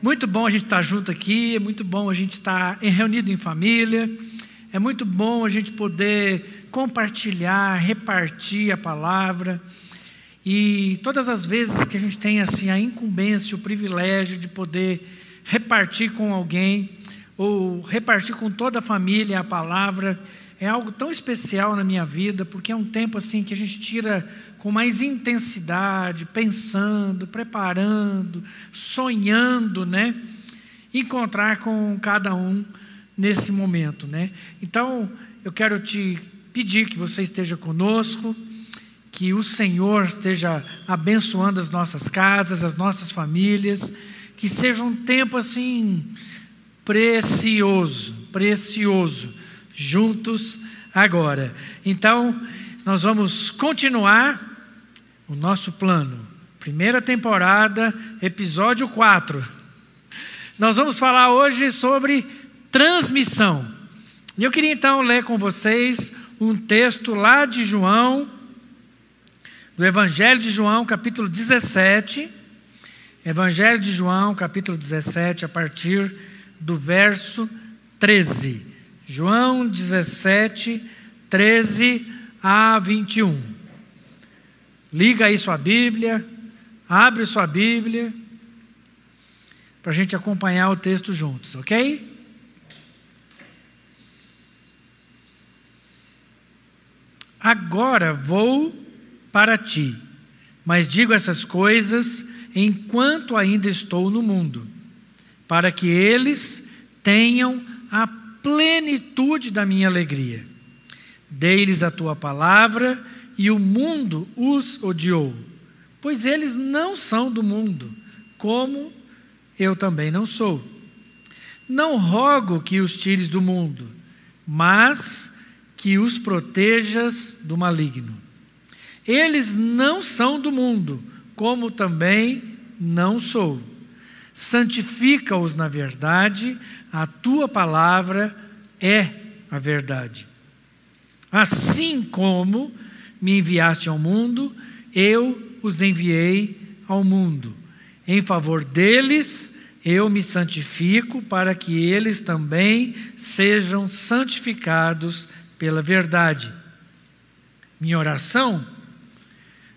Muito bom a gente estar junto aqui, é muito bom a gente estar reunido em família, é muito bom a gente poder compartilhar, repartir a palavra. E todas as vezes que a gente tem assim a incumbência, o privilégio de poder repartir com alguém ou repartir com toda a família a palavra, é algo tão especial na minha vida, porque é um tempo assim que a gente tira com mais intensidade, pensando, preparando, sonhando, né? Encontrar com cada um nesse momento, né? Então, eu quero te pedir que você esteja conosco, que o Senhor esteja abençoando as nossas casas, as nossas famílias, que seja um tempo assim precioso, precioso juntos agora. Então, nós vamos continuar o nosso plano. Primeira temporada, episódio 4. Nós vamos falar hoje sobre transmissão. E eu queria então ler com vocês um texto lá de João, do Evangelho de João, capítulo 17. Evangelho de João, capítulo 17, a partir do verso 13. João 17, 13 a 21. Liga aí sua Bíblia, abre sua Bíblia, para a gente acompanhar o texto juntos, ok? Agora vou para ti, mas digo essas coisas enquanto ainda estou no mundo, para que eles tenham a plenitude da minha alegria. Dei-lhes a tua palavra e o mundo os odiou, pois eles não são do mundo, como eu também não sou. Não rogo que os tires do mundo, mas que os protejas do maligno. Eles não são do mundo, como também não sou. Santifica-os na verdade, a tua palavra é a verdade. Assim como me enviaste ao mundo, eu os enviei ao mundo. Em favor deles, eu me santifico para que eles também sejam santificados pela verdade. Minha oração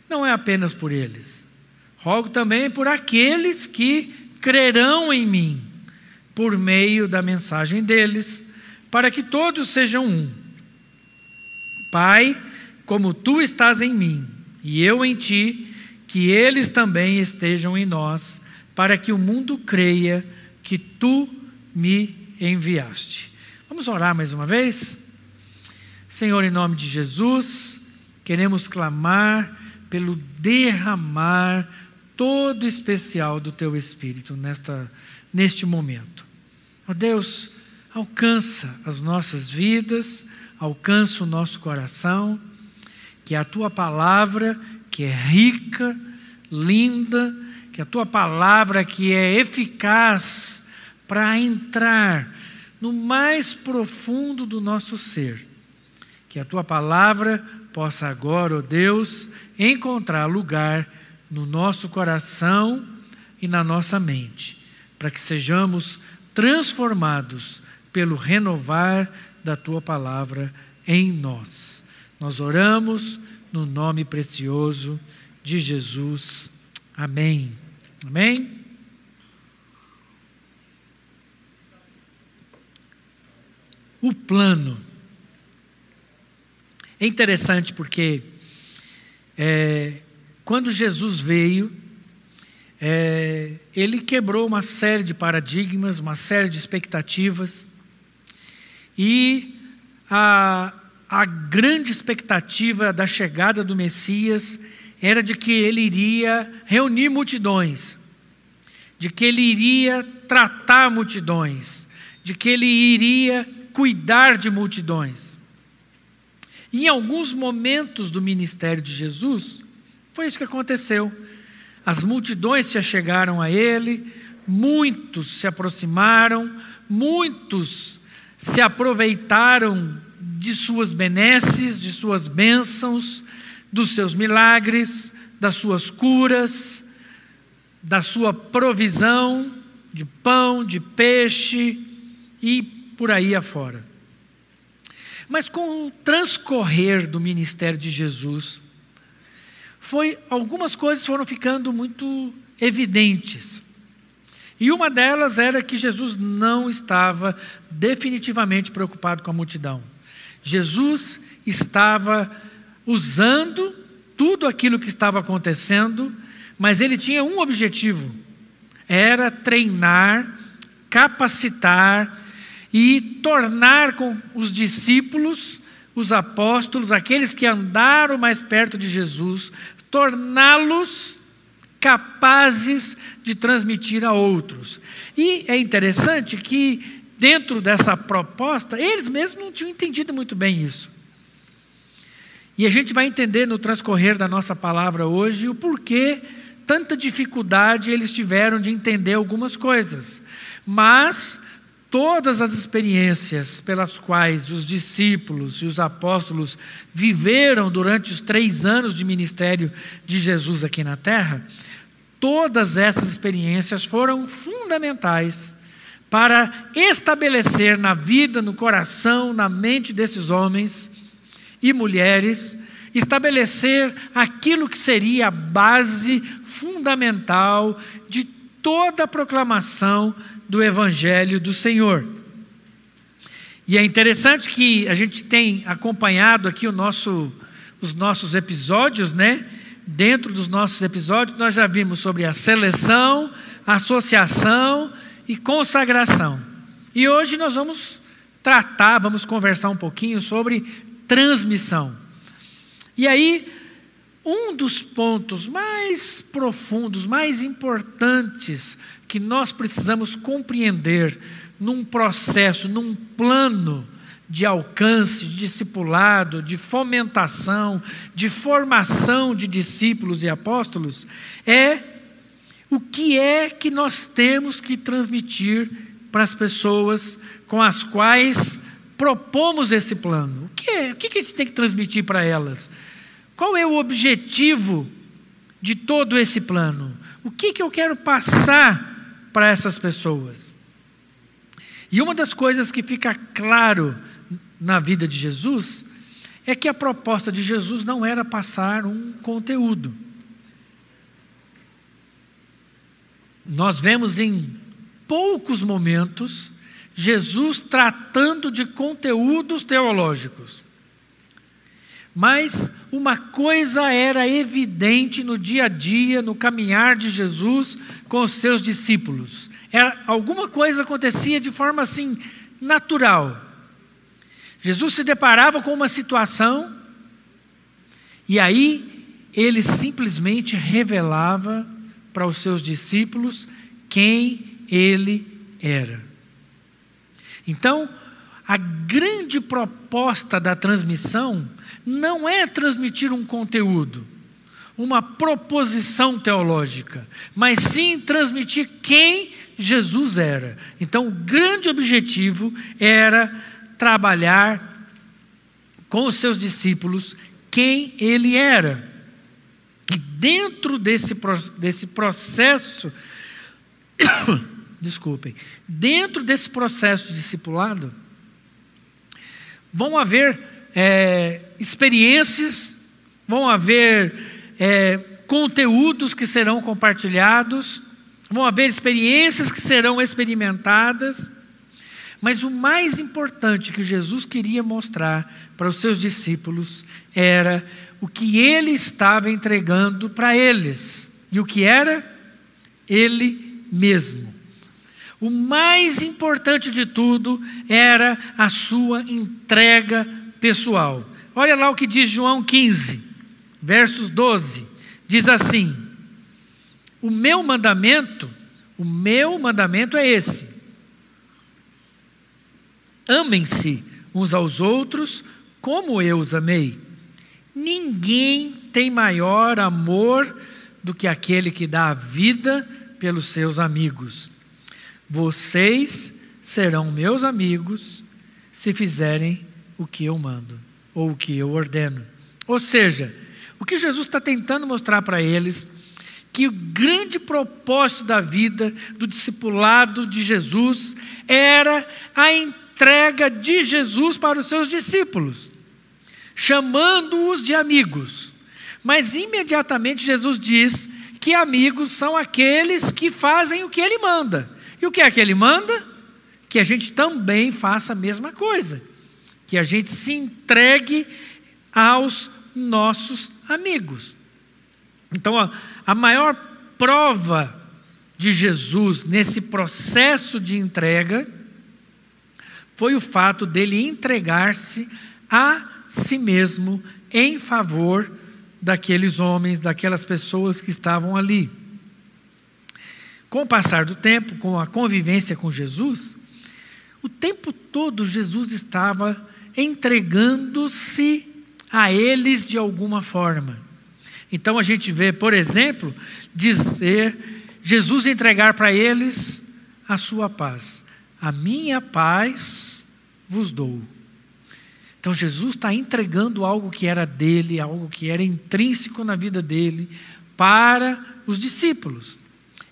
não é apenas por eles, rogo também por aqueles que crerão em mim por meio da mensagem deles, para que todos sejam um. Pai, como tu estás em mim e eu em ti, que eles também estejam em nós, para que o mundo creia que tu me enviaste. Vamos orar mais uma vez? Senhor, em nome de Jesus, queremos clamar pelo derramar todo especial do teu Espírito nesta, neste momento. Ó Deus, alcança as nossas vidas, alcança o nosso coração, que a tua palavra, que é rica, linda, que a tua palavra que é eficaz para entrar no mais profundo do nosso ser. Que a tua palavra possa agora, ó oh Deus, encontrar lugar no nosso coração e na nossa mente, para que sejamos transformados pelo renovar da tua palavra em nós. Nós oramos no nome precioso de Jesus. Amém. Amém. O plano. É interessante porque é, quando Jesus veio, é, ele quebrou uma série de paradigmas, uma série de expectativas, e a, a grande expectativa da chegada do Messias era de que ele iria reunir multidões, de que ele iria tratar multidões, de que ele iria cuidar de multidões. Em alguns momentos do ministério de Jesus, foi isso que aconteceu. As multidões se achegaram a ele, muitos se aproximaram, muitos se aproveitaram de suas benesses, de suas bênçãos, dos seus milagres, das suas curas, da sua provisão, de pão, de peixe e por aí afora. Mas com o transcorrer do ministério de Jesus, foi algumas coisas foram ficando muito evidentes. E uma delas era que Jesus não estava definitivamente preocupado com a multidão. Jesus estava usando tudo aquilo que estava acontecendo, mas ele tinha um objetivo: era treinar, capacitar e tornar com os discípulos, os apóstolos, aqueles que andaram mais perto de Jesus, torná-los capazes de transmitir a outros. E é interessante que, dentro dessa proposta, eles mesmos não tinham entendido muito bem isso. E a gente vai entender no transcorrer da nossa palavra hoje o porquê tanta dificuldade eles tiveram de entender algumas coisas. Mas todas as experiências pelas quais os discípulos e os apóstolos viveram durante os três anos de ministério de Jesus aqui na terra, Todas essas experiências foram fundamentais para estabelecer na vida, no coração, na mente desses homens e mulheres, estabelecer aquilo que seria a base fundamental de toda a proclamação do Evangelho do Senhor. E é interessante que a gente tem acompanhado aqui nosso, os nossos episódios, né? Dentro dos nossos episódios, nós já vimos sobre a seleção, associação e consagração. E hoje nós vamos tratar, vamos conversar um pouquinho sobre transmissão. E aí, um dos pontos mais profundos, mais importantes que nós precisamos compreender num processo, num plano de alcance, de discipulado, de fomentação, de formação de discípulos e apóstolos, é o que é que nós temos que transmitir para as pessoas com as quais propomos esse plano. O que é? O que a gente tem que transmitir para elas? Qual é o objetivo de todo esse plano? O que, que eu quero passar para essas pessoas? E uma das coisas que fica claro na vida de Jesus é que a proposta de Jesus não era passar um conteúdo. Nós vemos em poucos momentos Jesus tratando de conteúdos teológicos. Mas uma coisa era evidente no dia a dia, no caminhar de Jesus com os seus discípulos. Era, alguma coisa acontecia de forma assim natural. Jesus se deparava com uma situação e aí ele simplesmente revelava para os seus discípulos quem ele era. Então, a grande proposta da transmissão não é transmitir um conteúdo, uma proposição teológica, mas sim transmitir quem Jesus era. Então, o grande objetivo era trabalhar com os seus discípulos quem ele era. E dentro desse, desse processo, desculpem, dentro desse processo de discipulado, vão haver é, experiências, vão haver é, conteúdos que serão compartilhados, vão haver experiências que serão experimentadas, mas o mais importante que Jesus queria mostrar para os seus discípulos era o que ele estava entregando para eles. E o que era? Ele mesmo. O mais importante de tudo era a sua entrega pessoal. Olha lá o que diz João 15, versos 12. Diz assim: O meu mandamento, o meu mandamento é esse Amem-se uns aos outros como eu os amei. Ninguém tem maior amor do que aquele que dá a vida pelos seus amigos. Vocês serão meus amigos se fizerem o que eu mando ou o que eu ordeno. Ou seja, o que Jesus está tentando mostrar para eles que o grande propósito da vida do discipulado de Jesus era a entrega de Jesus para os seus discípulos, chamando-os de amigos. Mas imediatamente Jesus diz que amigos são aqueles que fazem o que ele manda. E o que é que ele manda? Que a gente também faça a mesma coisa. Que a gente se entregue aos nossos amigos. Então, a maior prova de Jesus nesse processo de entrega foi o fato dele entregar-se a si mesmo em favor daqueles homens, daquelas pessoas que estavam ali. Com o passar do tempo, com a convivência com Jesus, o tempo todo Jesus estava entregando-se a eles de alguma forma. Então a gente vê, por exemplo, dizer Jesus entregar para eles a sua paz. A minha paz vos dou. Então Jesus está entregando algo que era dele, algo que era intrínseco na vida dele, para os discípulos.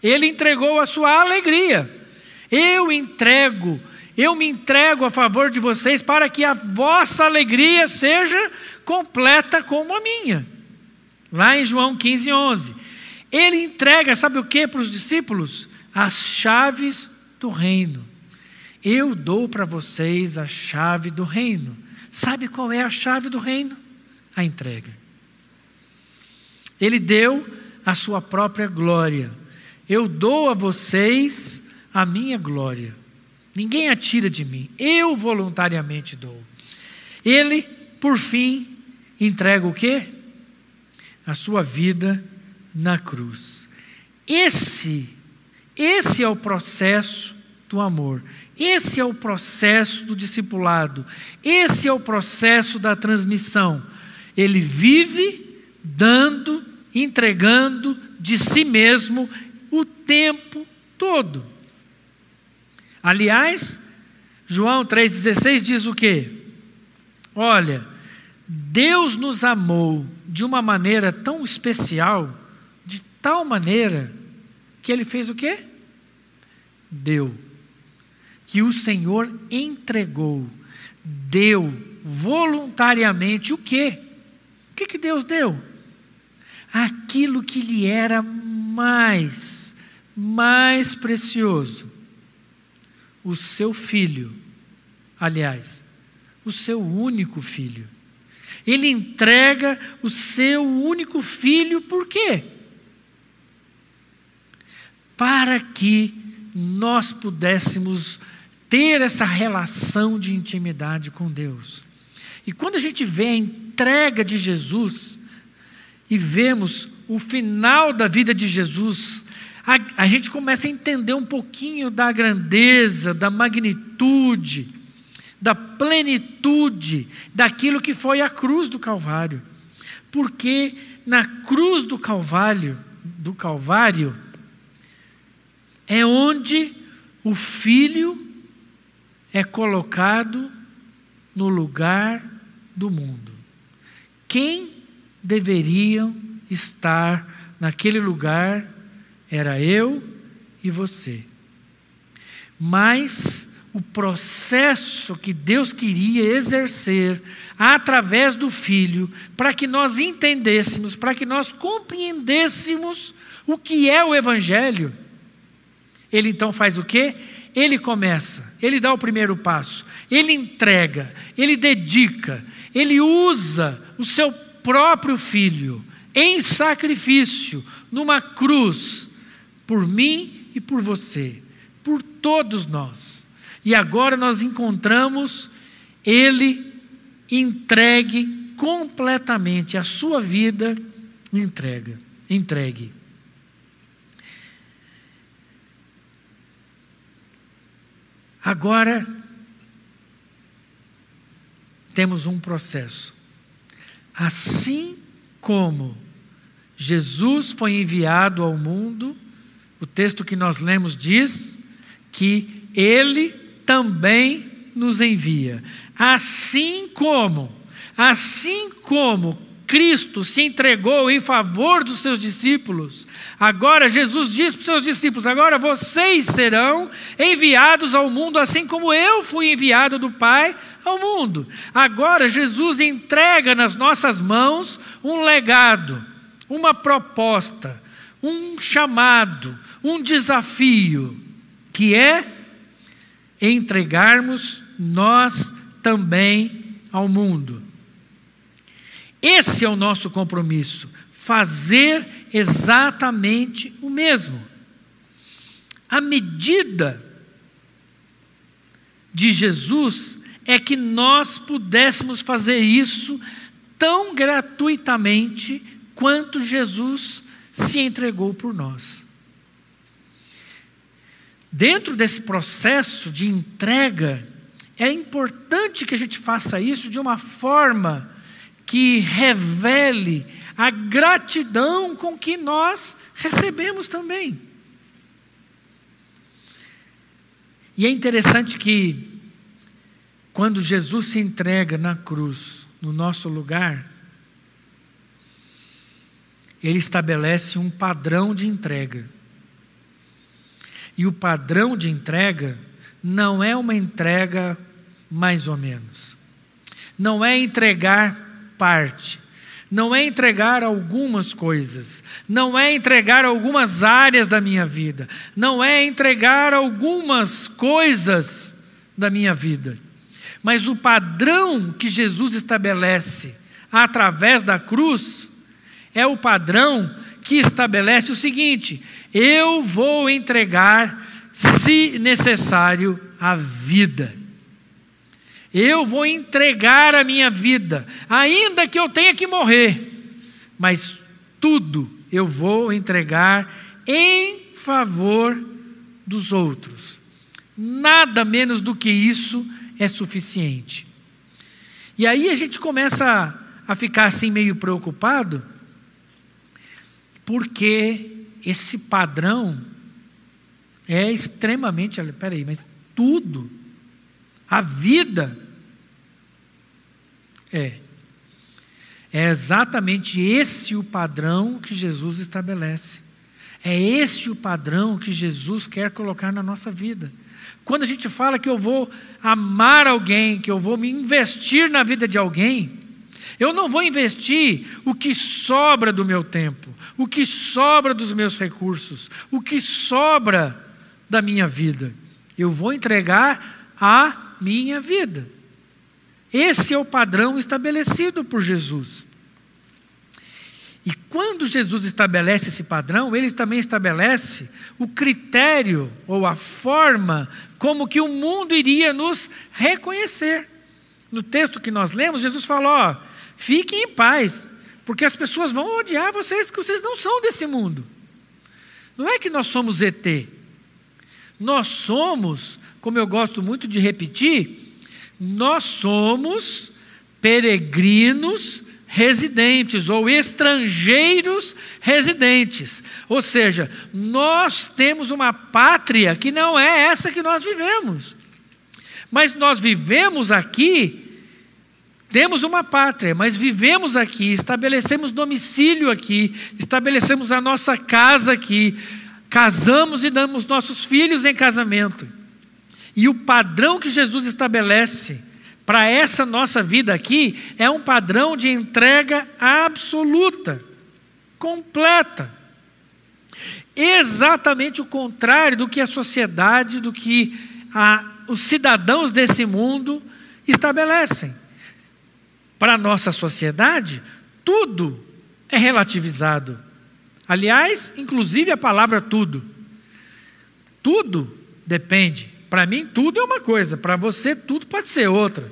Ele entregou a sua alegria. Eu entrego, eu me entrego a favor de vocês para que a vossa alegria seja completa como a minha. Lá em João 15, 11. Ele entrega, sabe o que para os discípulos? As chaves do reino. Eu dou para vocês a chave do reino. Sabe qual é a chave do reino? A entrega. Ele deu a sua própria glória. Eu dou a vocês a minha glória. Ninguém atira de mim. Eu voluntariamente dou. Ele, por fim, entrega o quê? a sua vida na cruz. Esse, esse é o processo do amor. Esse é o processo do discipulado. Esse é o processo da transmissão. Ele vive dando, entregando de si mesmo o tempo todo. Aliás, João 3,16 diz o quê? Olha, Deus nos amou de uma maneira tão especial, de tal maneira, que ele fez o quê? Deu. Que o Senhor entregou, deu voluntariamente o quê? O que, que Deus deu? Aquilo que lhe era mais, mais precioso. O seu filho, aliás, o seu único filho ele entrega o seu único filho, por quê? Para que nós pudéssemos ter essa relação de intimidade com Deus. E quando a gente vê a entrega de Jesus e vemos o final da vida de Jesus, a, a gente começa a entender um pouquinho da grandeza, da magnitude, da plenitude daquilo que foi a cruz do Calvário. Porque na cruz do Calvário, do Calvário, é onde o filho é colocado no lugar do mundo. Quem deveriam estar naquele lugar era eu e você. Mas o processo que Deus queria exercer através do Filho, para que nós entendêssemos, para que nós compreendêssemos o que é o Evangelho. Ele então faz o quê? Ele começa, ele dá o primeiro passo, ele entrega, ele dedica, ele usa o seu próprio filho em sacrifício, numa cruz, por mim e por você, por todos nós. E agora nós encontramos ele entregue completamente a sua vida entrega, entregue. Agora temos um processo. Assim como Jesus foi enviado ao mundo, o texto que nós lemos diz que ele também nos envia. Assim como, assim como Cristo se entregou em favor dos seus discípulos. Agora Jesus diz para os seus discípulos: agora vocês serão enviados ao mundo, assim como eu fui enviado do Pai ao mundo. Agora Jesus entrega nas nossas mãos um legado, uma proposta, um chamado, um desafio, que é entregarmos nós também ao mundo. Esse é o nosso compromisso, fazer exatamente o mesmo. A medida de Jesus é que nós pudéssemos fazer isso tão gratuitamente quanto Jesus se entregou por nós. Dentro desse processo de entrega, é importante que a gente faça isso de uma forma que revele a gratidão com que nós recebemos também. E é interessante que, quando Jesus se entrega na cruz, no nosso lugar, ele estabelece um padrão de entrega. E o padrão de entrega não é uma entrega mais ou menos. Não é entregar parte. Não é entregar algumas coisas, não é entregar algumas áreas da minha vida, não é entregar algumas coisas da minha vida, mas o padrão que Jesus estabelece através da cruz é o padrão que estabelece o seguinte: eu vou entregar, se necessário, a vida. Eu vou entregar a minha vida, ainda que eu tenha que morrer, mas tudo eu vou entregar em favor dos outros. Nada menos do que isso é suficiente. E aí a gente começa a ficar assim meio preocupado, porque esse padrão é extremamente. Peraí, mas tudo a vida é. É exatamente esse o padrão que Jesus estabelece. É esse o padrão que Jesus quer colocar na nossa vida. Quando a gente fala que eu vou amar alguém, que eu vou me investir na vida de alguém, eu não vou investir o que sobra do meu tempo, o que sobra dos meus recursos, o que sobra da minha vida. Eu vou entregar a minha vida. Esse é o padrão estabelecido por Jesus. E quando Jesus estabelece esse padrão, ele também estabelece o critério ou a forma como que o mundo iria nos reconhecer. No texto que nós lemos, Jesus falou: ó, fiquem em paz, porque as pessoas vão odiar vocês porque vocês não são desse mundo. Não é que nós somos ET. Nós somos como eu gosto muito de repetir, nós somos peregrinos residentes ou estrangeiros residentes. Ou seja, nós temos uma pátria que não é essa que nós vivemos. Mas nós vivemos aqui, temos uma pátria, mas vivemos aqui, estabelecemos domicílio aqui, estabelecemos a nossa casa aqui, casamos e damos nossos filhos em casamento. E o padrão que Jesus estabelece para essa nossa vida aqui é um padrão de entrega absoluta, completa. Exatamente o contrário do que a sociedade, do que a, os cidadãos desse mundo estabelecem. Para a nossa sociedade, tudo é relativizado. Aliás, inclusive a palavra tudo. Tudo depende para mim, tudo é uma coisa, para você, tudo pode ser outra.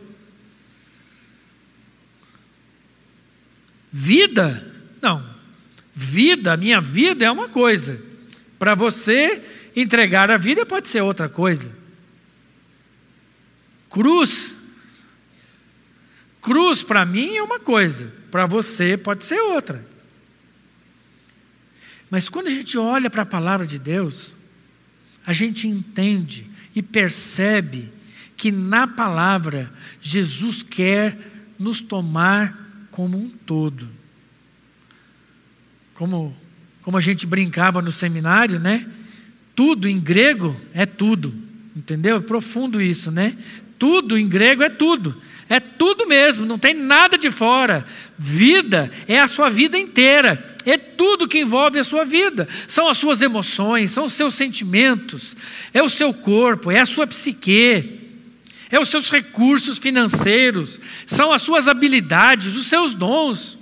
Vida, não. Vida, minha vida é uma coisa. Para você, entregar a vida pode ser outra coisa. Cruz. Cruz para mim é uma coisa, para você pode ser outra. Mas quando a gente olha para a palavra de Deus, a gente entende e percebe que na palavra Jesus quer nos tomar como um todo. como, como a gente brincava no seminário, né? Tudo em grego é tudo, entendeu? É profundo isso, né? Tudo em grego é tudo. É tudo mesmo, não tem nada de fora. Vida é a sua vida inteira. É tudo que envolve a sua vida. São as suas emoções, são os seus sentimentos, é o seu corpo, é a sua psique, é os seus recursos financeiros, são as suas habilidades, os seus dons.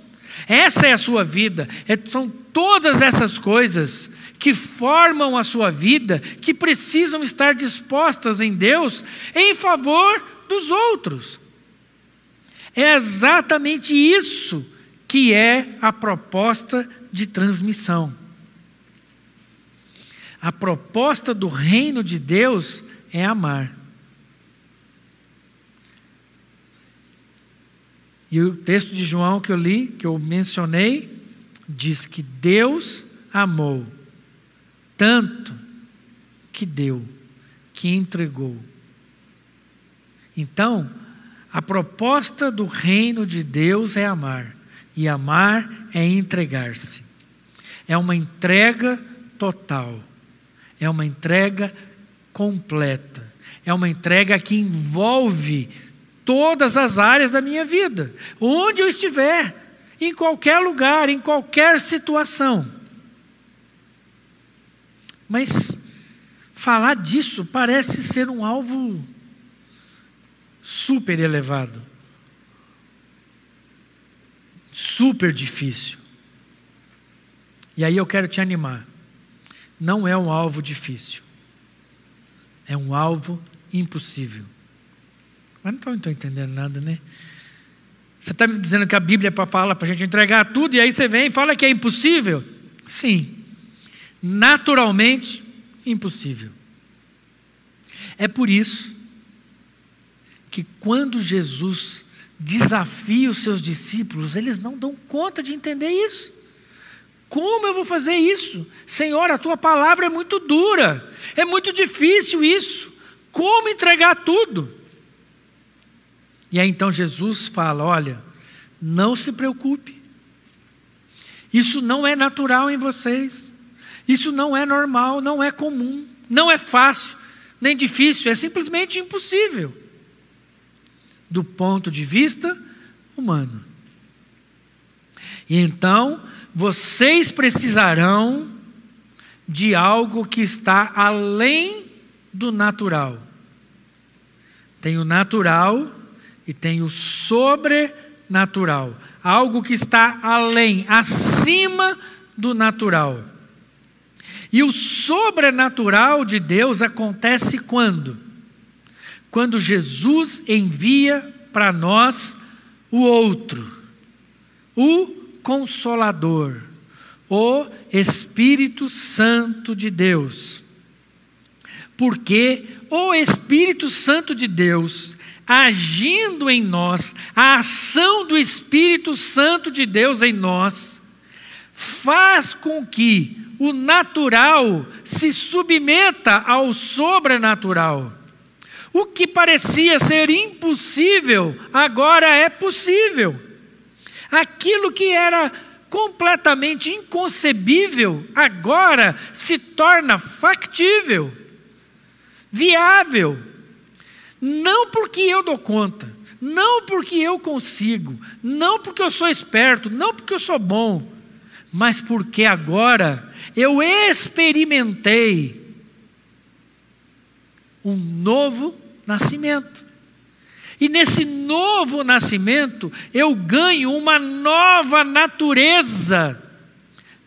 Essa é a sua vida. É, são todas essas coisas que formam a sua vida, que precisam estar dispostas em Deus em favor dos outros. É exatamente isso que é a proposta de transmissão. A proposta do reino de Deus é amar. E o texto de João que eu li, que eu mencionei, diz que Deus amou tanto que deu, que entregou. Então, a proposta do reino de Deus é amar, e amar é entregar-se. É uma entrega total, é uma entrega completa, é uma entrega que envolve todas as áreas da minha vida, onde eu estiver, em qualquer lugar, em qualquer situação. Mas falar disso parece ser um alvo super elevado, super difícil. E aí eu quero te animar. Não é um alvo difícil, é um alvo impossível. Mas não estou entendendo nada, né? Você está me dizendo que a Bíblia é para falar para a gente entregar tudo, e aí você vem e fala que é impossível? Sim, naturalmente impossível. É por isso que quando Jesus desafia os seus discípulos, eles não dão conta de entender isso. Como eu vou fazer isso? Senhor, a tua palavra é muito dura, é muito difícil isso. Como entregar tudo? E aí então Jesus fala: olha, não se preocupe, isso não é natural em vocês, isso não é normal, não é comum, não é fácil, nem difícil, é simplesmente impossível do ponto de vista humano. E então, vocês precisarão de algo que está além do natural. Tem o natural e tem o sobrenatural. Algo que está além, acima do natural. E o sobrenatural de Deus acontece quando? Quando Jesus envia para nós o outro, o Consolador, o Espírito Santo de Deus. Porque o Espírito Santo de Deus, agindo em nós, a ação do Espírito Santo de Deus em nós, faz com que o natural se submeta ao sobrenatural. O que parecia ser impossível, agora é possível. Aquilo que era completamente inconcebível, agora se torna factível, viável. Não porque eu dou conta, não porque eu consigo, não porque eu sou esperto, não porque eu sou bom, mas porque agora eu experimentei um novo nascimento. E nesse novo nascimento, eu ganho uma nova natureza,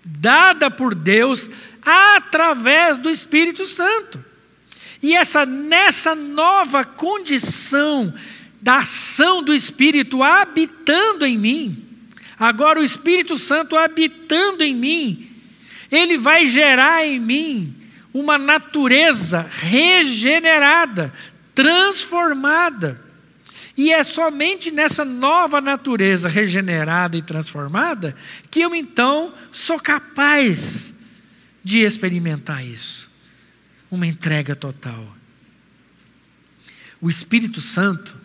dada por Deus através do Espírito Santo. E essa nessa nova condição da ação do Espírito habitando em mim, agora o Espírito Santo habitando em mim, ele vai gerar em mim uma natureza regenerada, transformada. E é somente nessa nova natureza regenerada e transformada que eu então sou capaz de experimentar isso. Uma entrega total. O Espírito Santo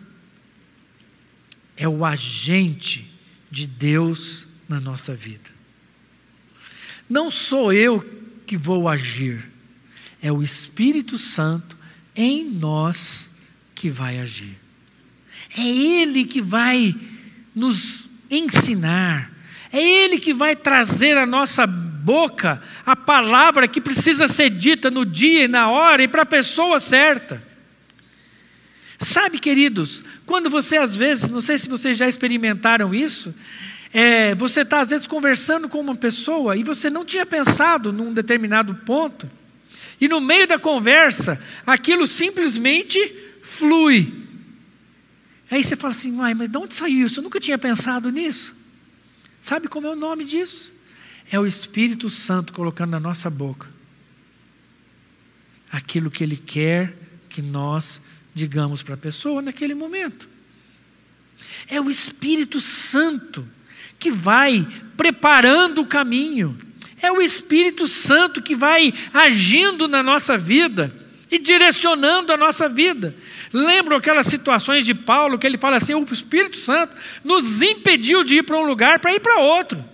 é o agente de Deus na nossa vida. Não sou eu que vou agir, é o Espírito Santo em nós que vai agir. É Ele que vai nos ensinar, é Ele que vai trazer à nossa boca a palavra que precisa ser dita no dia e na hora e para a pessoa certa. Sabe, queridos, quando você às vezes, não sei se vocês já experimentaram isso, é, você está às vezes conversando com uma pessoa e você não tinha pensado num determinado ponto, e no meio da conversa, aquilo simplesmente flui. Aí você fala assim, mas de onde saiu isso? Eu nunca tinha pensado nisso. Sabe como é o nome disso? É o Espírito Santo colocando na nossa boca aquilo que Ele quer que nós digamos para a pessoa naquele momento. É o Espírito Santo que vai preparando o caminho. É o Espírito Santo que vai agindo na nossa vida e direcionando a nossa vida. Lembram aquelas situações de Paulo que ele fala assim: o Espírito Santo nos impediu de ir para um lugar para ir para outro.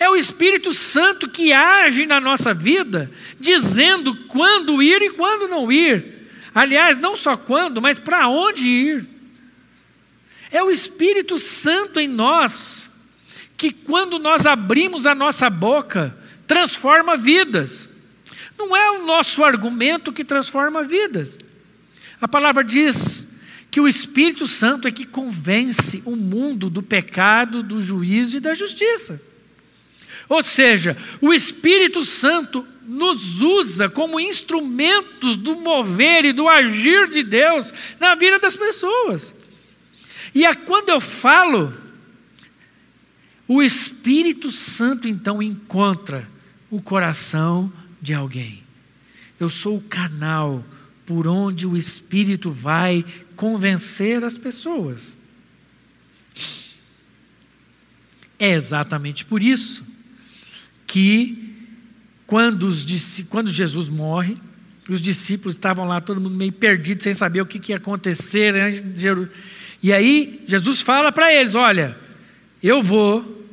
É o Espírito Santo que age na nossa vida, dizendo quando ir e quando não ir. Aliás, não só quando, mas para onde ir. É o Espírito Santo em nós, que quando nós abrimos a nossa boca, transforma vidas. Não é o nosso argumento que transforma vidas. A palavra diz que o Espírito Santo é que convence o mundo do pecado, do juízo e da justiça. Ou seja, o Espírito Santo nos usa como instrumentos do mover e do agir de Deus na vida das pessoas. E é quando eu falo, o Espírito Santo então encontra o coração de alguém. Eu sou o canal por onde o Espírito vai convencer as pessoas. É exatamente por isso que quando, os, quando Jesus morre, os discípulos estavam lá, todo mundo meio perdido, sem saber o que, que ia acontecer. Né? E aí Jesus fala para eles: Olha, eu vou,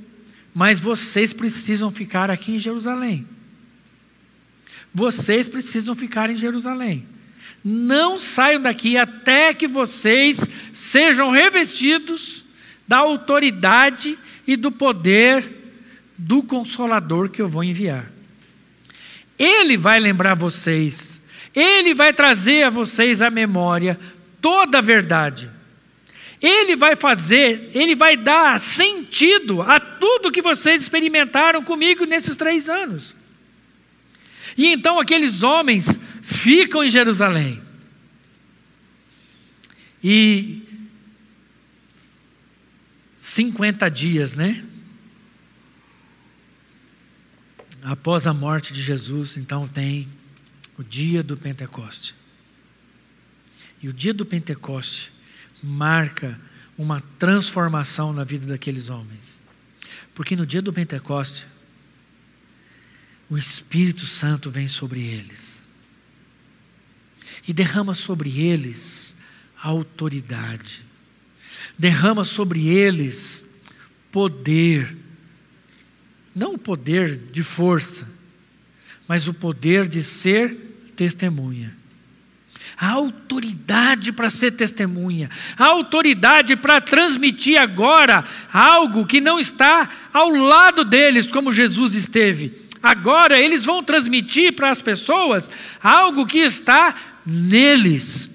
mas vocês precisam ficar aqui em Jerusalém. Vocês precisam ficar em Jerusalém. Não saiam daqui até que vocês sejam revestidos da autoridade e do poder do Consolador que eu vou enviar. Ele vai lembrar vocês, ele vai trazer a vocês a memória toda a verdade. Ele vai fazer, ele vai dar sentido a tudo que vocês experimentaram comigo nesses três anos. E então aqueles homens ficam em Jerusalém. E 50 dias, né? após a morte de Jesus, então tem o dia do Pentecoste. E o dia do Pentecoste marca uma transformação na vida daqueles homens. Porque no dia do Pentecoste, o Espírito Santo vem sobre eles e derrama sobre eles autoridade, derrama sobre eles poder não o poder de força, mas o poder de ser testemunha. A autoridade para ser testemunha, a autoridade para transmitir agora algo que não está ao lado deles, como Jesus esteve. Agora eles vão transmitir para as pessoas algo que está neles.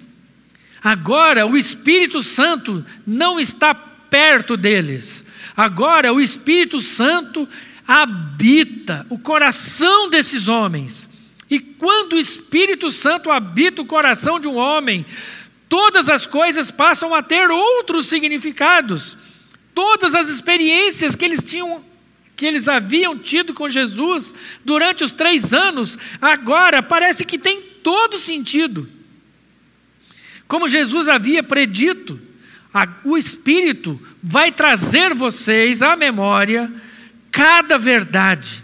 Agora o Espírito Santo não está perto deles. Agora o Espírito Santo habita o coração desses homens. E quando o Espírito Santo habita o coração de um homem, todas as coisas passam a ter outros significados. Todas as experiências que eles tinham que eles haviam tido com Jesus durante os três anos, agora parece que tem todo sentido. Como Jesus havia predito, o Espírito vai trazer vocês à memória cada verdade.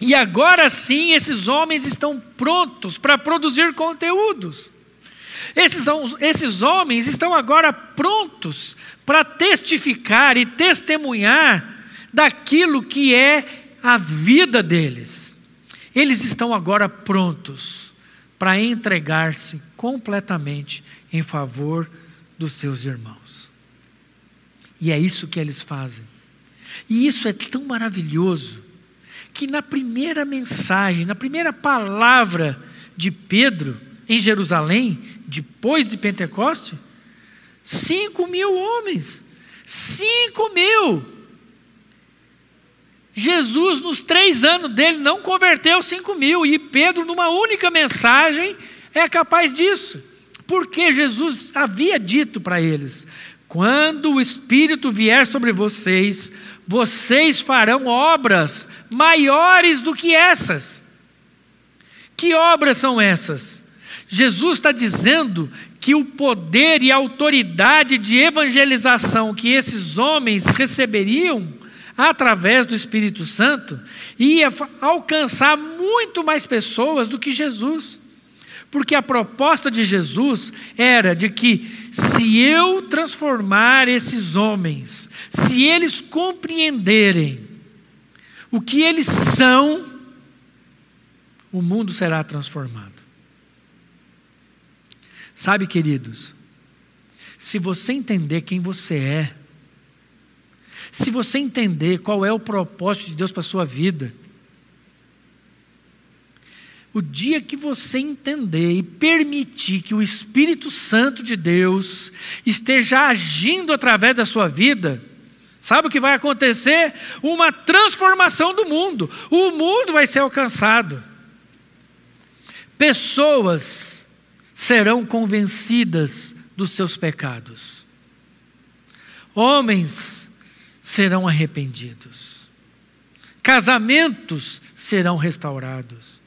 E agora sim, esses homens estão prontos para produzir conteúdos. Esses, esses homens estão agora prontos para testificar e testemunhar daquilo que é a vida deles. Eles estão agora prontos para entregar-se completamente em favor dos seus irmãos. E é isso que eles fazem. E isso é tão maravilhoso que na primeira mensagem, na primeira palavra de Pedro em Jerusalém, depois de Pentecoste, cinco mil homens, cinco mil. Jesus, nos três anos dele, não converteu cinco mil, e Pedro, numa única mensagem, é capaz disso, porque Jesus havia dito para eles: quando o Espírito vier sobre vocês, vocês farão obras maiores do que essas. Que obras são essas? Jesus está dizendo que o poder e a autoridade de evangelização que esses homens receberiam através do Espírito Santo ia alcançar muito mais pessoas do que Jesus. Porque a proposta de Jesus era de que se eu transformar esses homens, se eles compreenderem o que eles são, o mundo será transformado. Sabe, queridos, se você entender quem você é, se você entender qual é o propósito de Deus para a sua vida, o dia que você entender e permitir que o Espírito Santo de Deus esteja agindo através da sua vida, sabe o que vai acontecer? Uma transformação do mundo. O mundo vai ser alcançado. Pessoas serão convencidas dos seus pecados. Homens serão arrependidos. Casamentos serão restaurados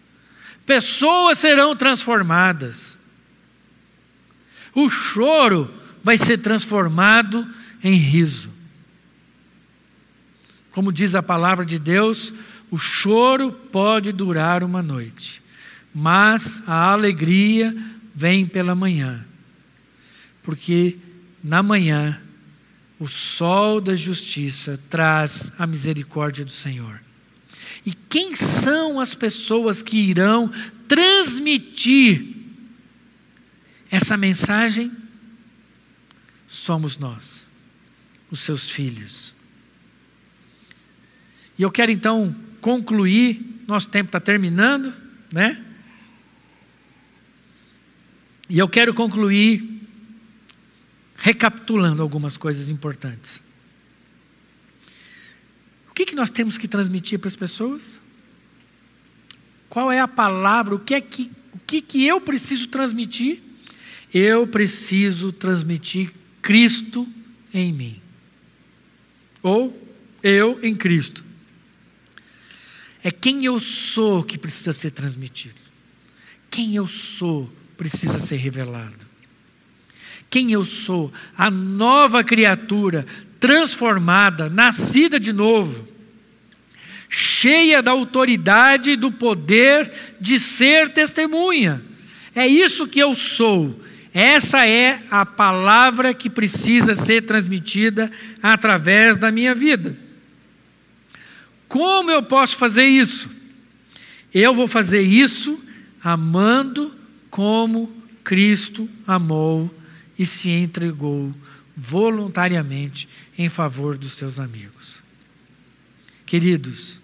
pessoas serão transformadas. O choro vai ser transformado em riso. Como diz a palavra de Deus, o choro pode durar uma noite, mas a alegria vem pela manhã, porque na manhã o sol da justiça traz a misericórdia do Senhor. E quem são as pessoas que irão transmitir essa mensagem? Somos nós, os seus filhos. E eu quero então concluir, nosso tempo está terminando, né? E eu quero concluir recapitulando algumas coisas importantes. O que, que nós temos que transmitir para as pessoas? Qual é a palavra? O que é que, o que, que eu preciso transmitir? Eu preciso transmitir Cristo em mim. Ou eu em Cristo. É quem eu sou que precisa ser transmitido. Quem eu sou precisa ser revelado. Quem eu sou, a nova criatura, transformada, nascida de novo, cheia da autoridade e do poder de ser testemunha. É isso que eu sou. Essa é a palavra que precisa ser transmitida através da minha vida. Como eu posso fazer isso? Eu vou fazer isso amando como Cristo amou e se entregou voluntariamente em favor dos seus amigos. Queridos,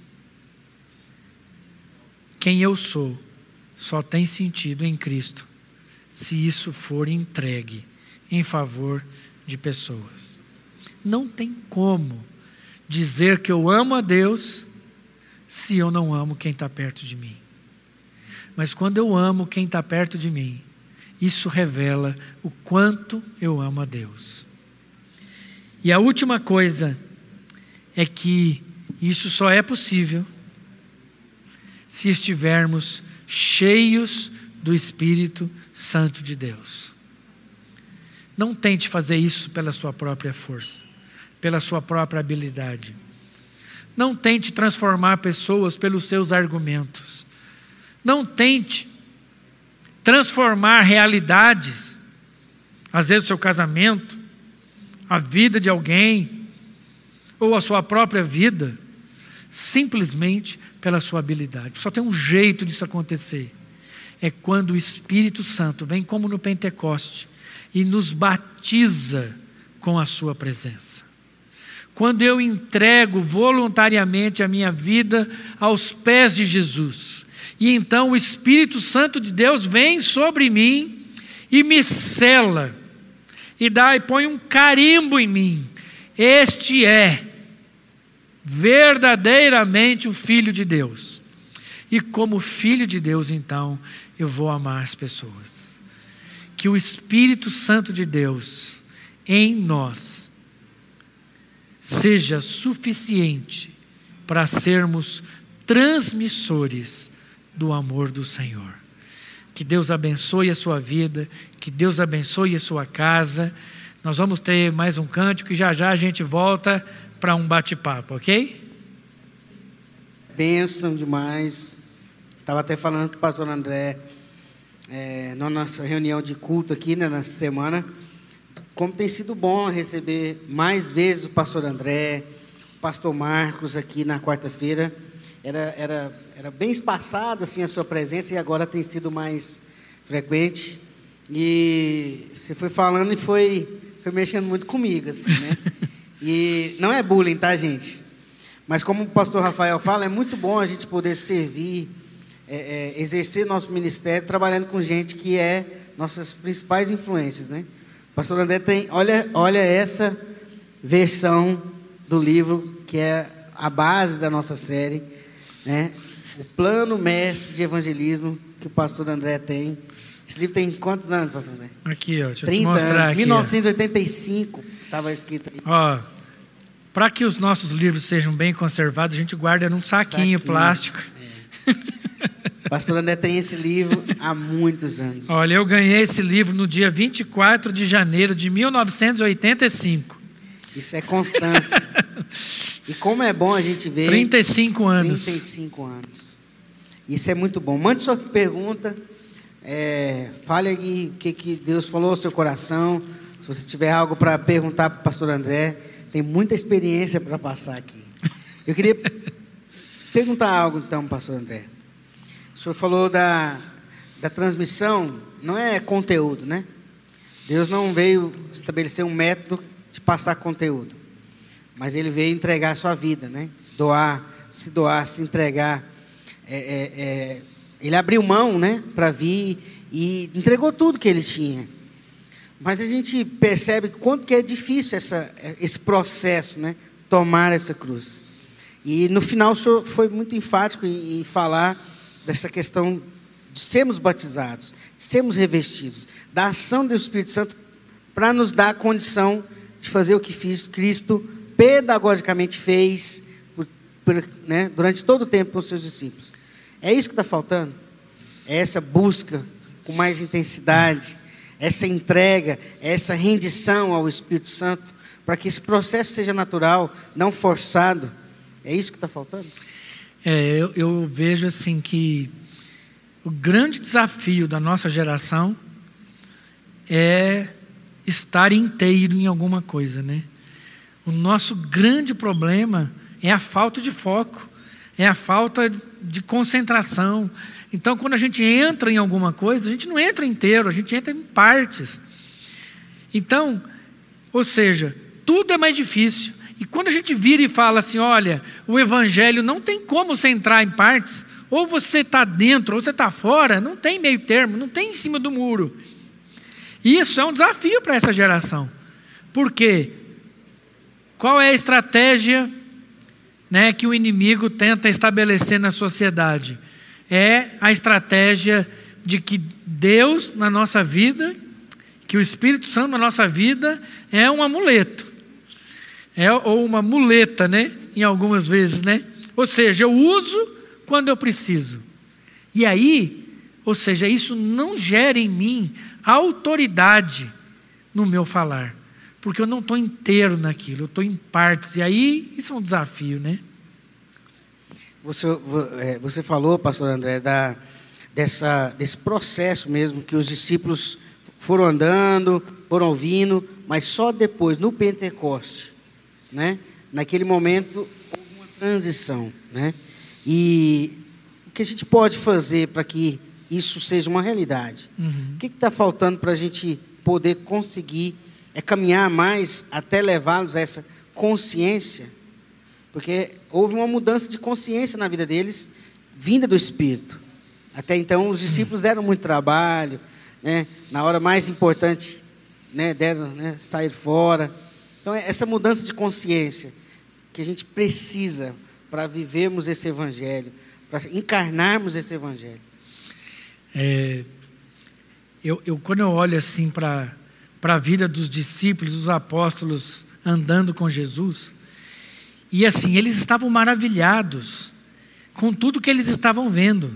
quem eu sou só tem sentido em Cristo se isso for entregue em favor de pessoas. Não tem como dizer que eu amo a Deus se eu não amo quem está perto de mim. Mas quando eu amo quem está perto de mim, isso revela o quanto eu amo a Deus. E a última coisa é que isso só é possível se estivermos cheios do Espírito Santo de Deus. Não tente fazer isso pela sua própria força, pela sua própria habilidade. Não tente transformar pessoas pelos seus argumentos. Não tente transformar realidades, às vezes o seu casamento, a vida de alguém, ou a sua própria vida simplesmente pela sua habilidade. Só tem um jeito disso acontecer. É quando o Espírito Santo vem como no Pentecoste e nos batiza com a sua presença. Quando eu entrego voluntariamente a minha vida aos pés de Jesus, e então o Espírito Santo de Deus vem sobre mim e me cela e dá e põe um carimbo em mim. Este é verdadeiramente o filho de Deus. E como filho de Deus, então, eu vou amar as pessoas. Que o Espírito Santo de Deus em nós seja suficiente para sermos transmissores do amor do Senhor. Que Deus abençoe a sua vida, que Deus abençoe a sua casa. Nós vamos ter mais um cântico e já já a gente volta para um bate-papo, ok? Bênção demais. Estava até falando com o pastor André é, na nossa reunião de culto aqui né, nessa semana, como tem sido bom receber mais vezes o pastor André, o pastor Marcos aqui na quarta-feira. Era, era, era bem espaçado assim a sua presença e agora tem sido mais frequente. E você foi falando e foi, foi mexendo muito comigo, assim, né? E não é bullying, tá, gente? Mas como o pastor Rafael fala, é muito bom a gente poder servir, é, é, exercer nosso ministério trabalhando com gente que é nossas principais influências, né? O pastor André tem, olha, olha essa versão do livro que é a base da nossa série, né? O plano mestre de evangelismo que o pastor André tem. Esse livro tem quantos anos, pastor André? Aqui, ó, deixa 30 eu te mostrar anos, aqui. 1985 estava escrito aí. Ó, para que os nossos livros sejam bem conservados, a gente guarda num saquinho, Saquinho. plástico. O pastor André tem esse livro há muitos anos. Olha, eu ganhei esse livro no dia 24 de janeiro de 1985. Isso é constância. e como é bom a gente ver 35 anos. 35 anos. Isso é muito bom. Mande sua pergunta. É, fale aí o que, que Deus falou ao seu coração. Se você tiver algo para perguntar para o pastor André, tem muita experiência para passar aqui. Eu queria perguntar algo então, pastor André. O senhor falou da, da transmissão, não é conteúdo, né? Deus não veio estabelecer um método de passar conteúdo, mas Ele veio entregar a sua vida, né? Doar, se doar, se entregar. É, é, é, ele abriu mão, né, para vir e entregou tudo que ele tinha. Mas a gente percebe quanto que é difícil essa, esse processo, né, tomar essa cruz. E no final o senhor foi muito enfático em, em falar dessa questão de sermos batizados, de sermos revestidos, da ação do Espírito Santo para nos dar a condição de fazer o que fiz, Cristo pedagogicamente fez por- por- né, durante todo o tempo com os seus discípulos. É isso que está faltando? É essa busca com mais intensidade, essa entrega, essa rendição ao Espírito Santo, para que esse processo seja natural, não forçado. É isso que está faltando? É, eu, eu vejo assim que o grande desafio da nossa geração é estar inteiro em alguma coisa, né? O nosso grande problema é a falta de foco, é a falta de concentração. Então, quando a gente entra em alguma coisa, a gente não entra inteiro, a gente entra em partes. Então, ou seja, tudo é mais difícil. E quando a gente vira e fala assim, olha, o evangelho não tem como você entrar em partes, ou você está dentro, ou você está fora, não tem meio termo, não tem em cima do muro. Isso é um desafio para essa geração. Por quê? Qual é a estratégia né, que o inimigo tenta estabelecer na sociedade? É a estratégia de que Deus na nossa vida, que o Espírito Santo na nossa vida é um amuleto. É, ou uma muleta, né? Em algumas vezes, né? Ou seja, eu uso quando eu preciso. E aí, ou seja, isso não gera em mim autoridade no meu falar. Porque eu não estou inteiro naquilo, eu estou em partes. E aí, isso é um desafio, né? Você, vo- é, você falou, pastor André, da, dessa, desse processo mesmo que os discípulos foram andando, foram ouvindo, mas só depois, no Pentecoste, né? naquele momento houve uma transição, né? E o que a gente pode fazer para que isso seja uma realidade? Uhum. O que está faltando para a gente poder conseguir é caminhar mais até levá-los a essa consciência? Porque houve uma mudança de consciência na vida deles, vinda do Espírito. Até então, os discípulos deram muito trabalho, né? na hora mais importante, né? deram né? sair fora. Então, é essa mudança de consciência que a gente precisa para vivermos esse Evangelho, para encarnarmos esse Evangelho. É, eu, eu, quando eu olho assim para a vida dos discípulos, dos apóstolos andando com Jesus, e assim, eles estavam maravilhados com tudo que eles estavam vendo,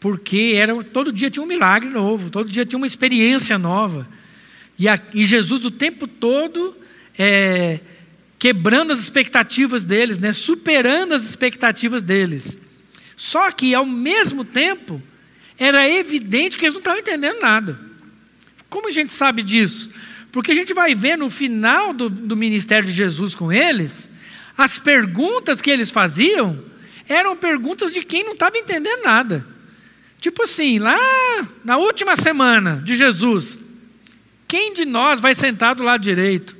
porque era, todo dia tinha um milagre novo, todo dia tinha uma experiência nova, e, a, e Jesus o tempo todo é, quebrando as expectativas deles, né, superando as expectativas deles. Só que, ao mesmo tempo, era evidente que eles não estavam entendendo nada. Como a gente sabe disso? Porque a gente vai ver no final do, do ministério de Jesus com eles, as perguntas que eles faziam eram perguntas de quem não estava entendendo nada. Tipo assim, lá na última semana de Jesus, quem de nós vai sentar do lado direito?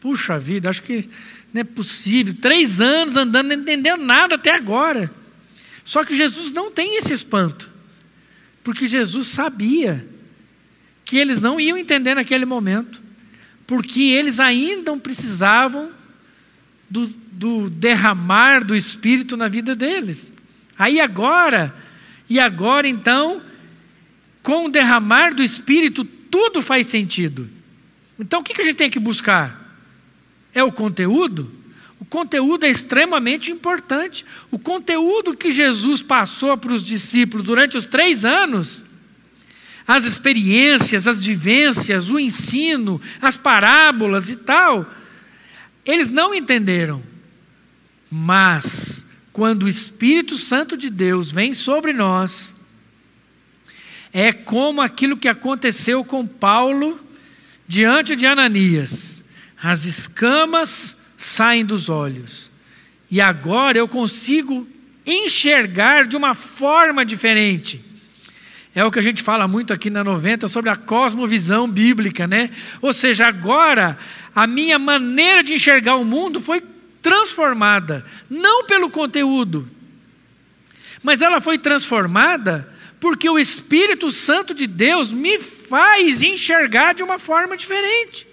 Puxa vida, acho que não é possível. Três anos andando, não entendeu nada até agora. Só que Jesus não tem esse espanto, porque Jesus sabia que eles não iam entender naquele momento, porque eles ainda precisavam do, do derramar do Espírito na vida deles. Aí agora, e agora então, com o derramar do Espírito, tudo faz sentido. Então o que a gente tem que buscar? É o conteúdo? O conteúdo é extremamente importante. O conteúdo que Jesus passou para os discípulos durante os três anos, as experiências, as vivências, o ensino, as parábolas e tal, eles não entenderam. Mas, quando o Espírito Santo de Deus vem sobre nós, é como aquilo que aconteceu com Paulo diante de Ananias. As escamas saem dos olhos. E agora eu consigo enxergar de uma forma diferente. É o que a gente fala muito aqui na 90 sobre a cosmovisão bíblica, né? Ou seja, agora a minha maneira de enxergar o mundo foi transformada, não pelo conteúdo, mas ela foi transformada porque o Espírito Santo de Deus me faz enxergar de uma forma diferente.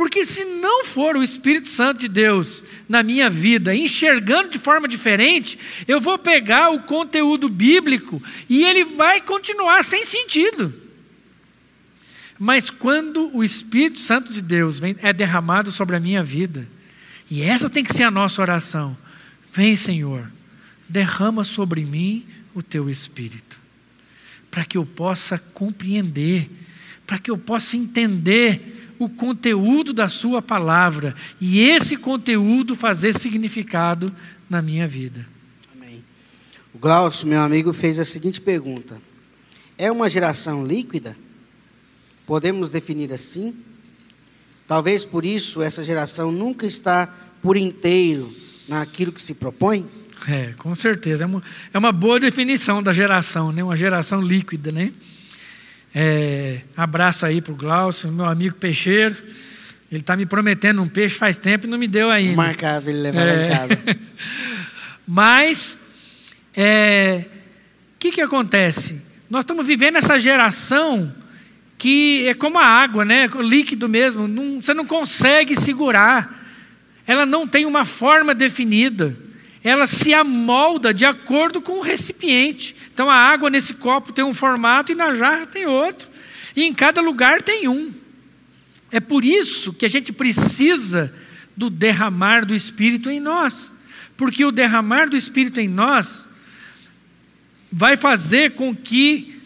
Porque se não for o Espírito Santo de Deus na minha vida, enxergando de forma diferente, eu vou pegar o conteúdo bíblico e ele vai continuar sem sentido. Mas quando o Espírito Santo de Deus vem, é derramado sobre a minha vida, e essa tem que ser a nossa oração: vem, Senhor, derrama sobre mim o teu Espírito, para que eu possa compreender, para que eu possa entender o conteúdo da Sua palavra e esse conteúdo fazer significado na minha vida. Amém. O Glaucio, meu amigo, fez a seguinte pergunta: É uma geração líquida? Podemos definir assim? Talvez por isso essa geração nunca está por inteiro naquilo que se propõe? É, com certeza. É uma, é uma boa definição da geração, né? uma geração líquida, né? É, abraço aí para o Glaucio, meu amigo peixeiro. Ele está me prometendo um peixe faz tempo e não me deu ainda. Marcava ele levar é. lá em casa. Mas, o é, que, que acontece? Nós estamos vivendo essa geração que é como a água, né? líquido mesmo. Não, você não consegue segurar. Ela não tem uma forma definida ela se amolda de acordo com o recipiente. Então a água nesse copo tem um formato e na jarra tem outro. E em cada lugar tem um. É por isso que a gente precisa do derramar do Espírito em nós. Porque o derramar do Espírito em nós vai fazer com que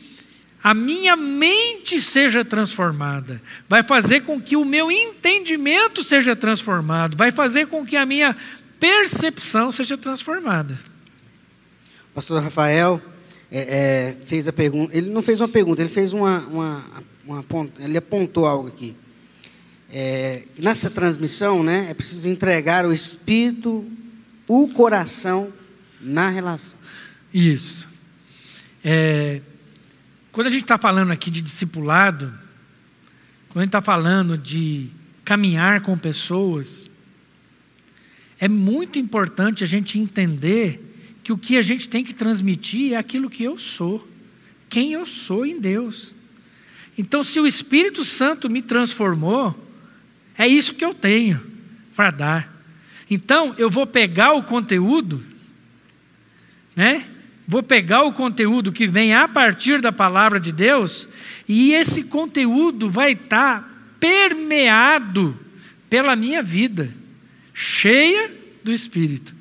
a minha mente seja transformada, vai fazer com que o meu entendimento seja transformado, vai fazer com que a minha percepção seja transformada. O pastor Rafael é, é, fez a pergunta. Ele não fez uma pergunta, ele fez uma, uma, uma, ele apontou algo aqui. é, nessa transmissão, né, é preciso entregar o espírito, o coração na relação. Isso. É, quando a gente está falando aqui de discipulado, quando a gente está falando de caminhar com pessoas, é muito importante a gente entender que o que a gente tem que transmitir é aquilo que eu sou, quem eu sou em Deus. Então, se o Espírito Santo me transformou, é isso que eu tenho para dar. Então, eu vou pegar o conteúdo, né? Vou pegar o conteúdo que vem a partir da palavra de Deus, e esse conteúdo vai estar tá permeado pela minha vida, cheia do Espírito.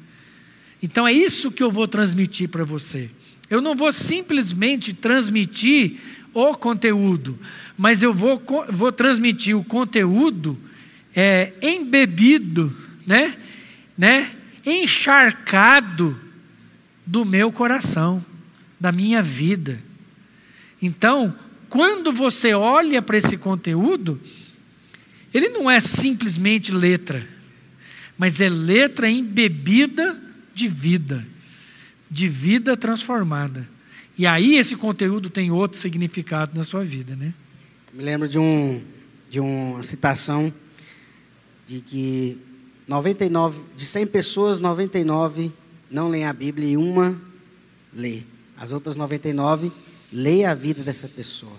Então é isso que eu vou transmitir para você. Eu não vou simplesmente transmitir o conteúdo, mas eu vou, vou transmitir o conteúdo é, embebido, né? né? encharcado do meu coração, da minha vida. Então, quando você olha para esse conteúdo, ele não é simplesmente letra, mas é letra embebida de vida, de vida transformada. E aí esse conteúdo tem outro significado na sua vida, né? Me lembro de um de uma citação de que 99 de 100 pessoas, 99 não leem a Bíblia e uma lê. As outras 99 lê a vida dessa pessoa.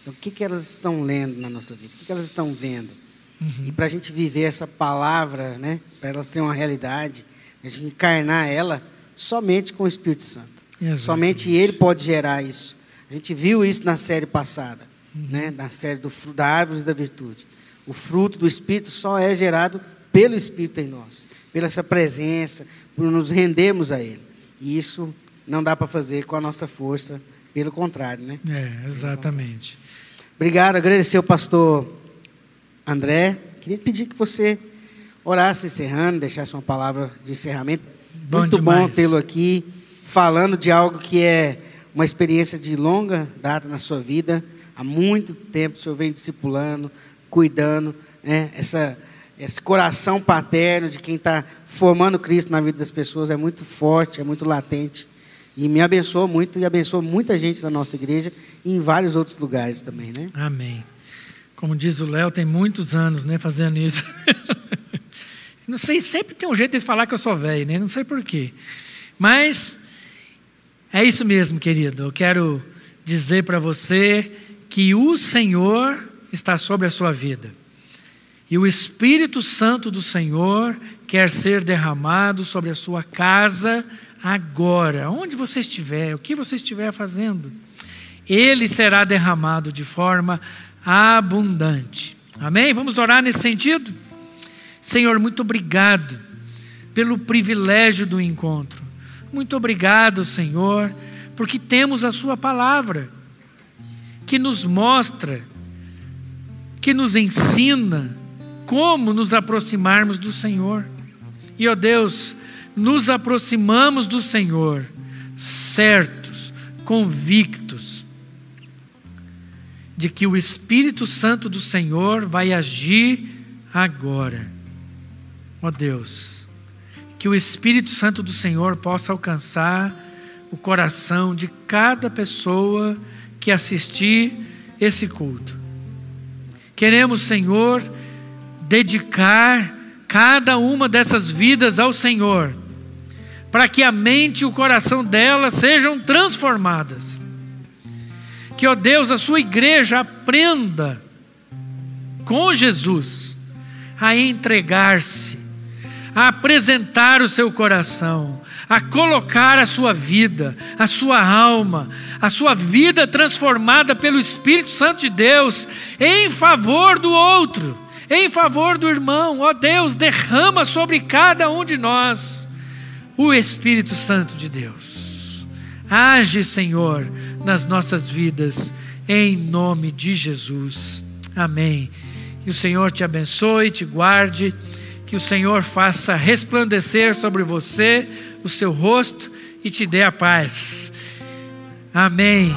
Então, o que, que elas estão lendo na nossa vida? O que, que elas estão vendo? Uhum. E para a gente viver essa palavra, né, para ela ser uma realidade, a gente encarnar ela somente com o Espírito Santo. Exatamente. Somente Ele pode gerar isso. A gente viu isso na série passada, uhum. né, na série do, da Árvores da Virtude. O fruto do Espírito só é gerado pelo Espírito em nós, pela essa presença, por nos rendermos a Ele. E isso não dá para fazer com a nossa força, pelo contrário, né? É, exatamente. Obrigado, agradecer ao pastor André. Queria pedir que você orasse encerrando, deixasse uma palavra de encerramento. Bom Muito demais. bom tê-lo aqui, falando de algo que é uma experiência de longa data na sua vida. Há muito tempo o senhor vem discipulando, cuidando, né? Essa, esse coração paterno de quem está formando Cristo na vida das pessoas é muito forte, é muito latente. E me abençoa muito e abençoa muita gente da nossa igreja e em vários outros lugares também, né? Amém. Como diz o Léo, tem muitos anos, né, fazendo isso. Não sei, sempre tem um jeito de falar que eu sou velho, né? Não sei porquê. Mas é isso mesmo, querido. Eu quero dizer para você que o Senhor está sobre a sua vida. E o Espírito Santo do Senhor quer ser derramado sobre a sua casa agora, onde você estiver, o que você estiver fazendo. Ele será derramado de forma abundante. Amém? Vamos orar nesse sentido? Senhor, muito obrigado pelo privilégio do encontro. Muito obrigado, Senhor, porque temos a Sua palavra que nos mostra, que nos ensina como nos aproximarmos do Senhor. E, ó Deus, nos aproximamos do Senhor, certos, convictos, de que o Espírito Santo do Senhor vai agir agora. Ó Deus, que o Espírito Santo do Senhor possa alcançar o coração de cada pessoa que assistir esse culto. Queremos, Senhor, dedicar cada uma dessas vidas ao Senhor, para que a mente e o coração delas sejam transformadas. Que, ó Deus, a sua igreja aprenda com Jesus a entregar-se, a apresentar o seu coração, a colocar a sua vida, a sua alma, a sua vida transformada pelo Espírito Santo de Deus em favor do outro, em favor do irmão. Ó Deus, derrama sobre cada um de nós o Espírito Santo de Deus. Age, Senhor, nas nossas vidas, em nome de Jesus. Amém. Que o Senhor te abençoe, te guarde, que o Senhor faça resplandecer sobre você o seu rosto e te dê a paz. Amém.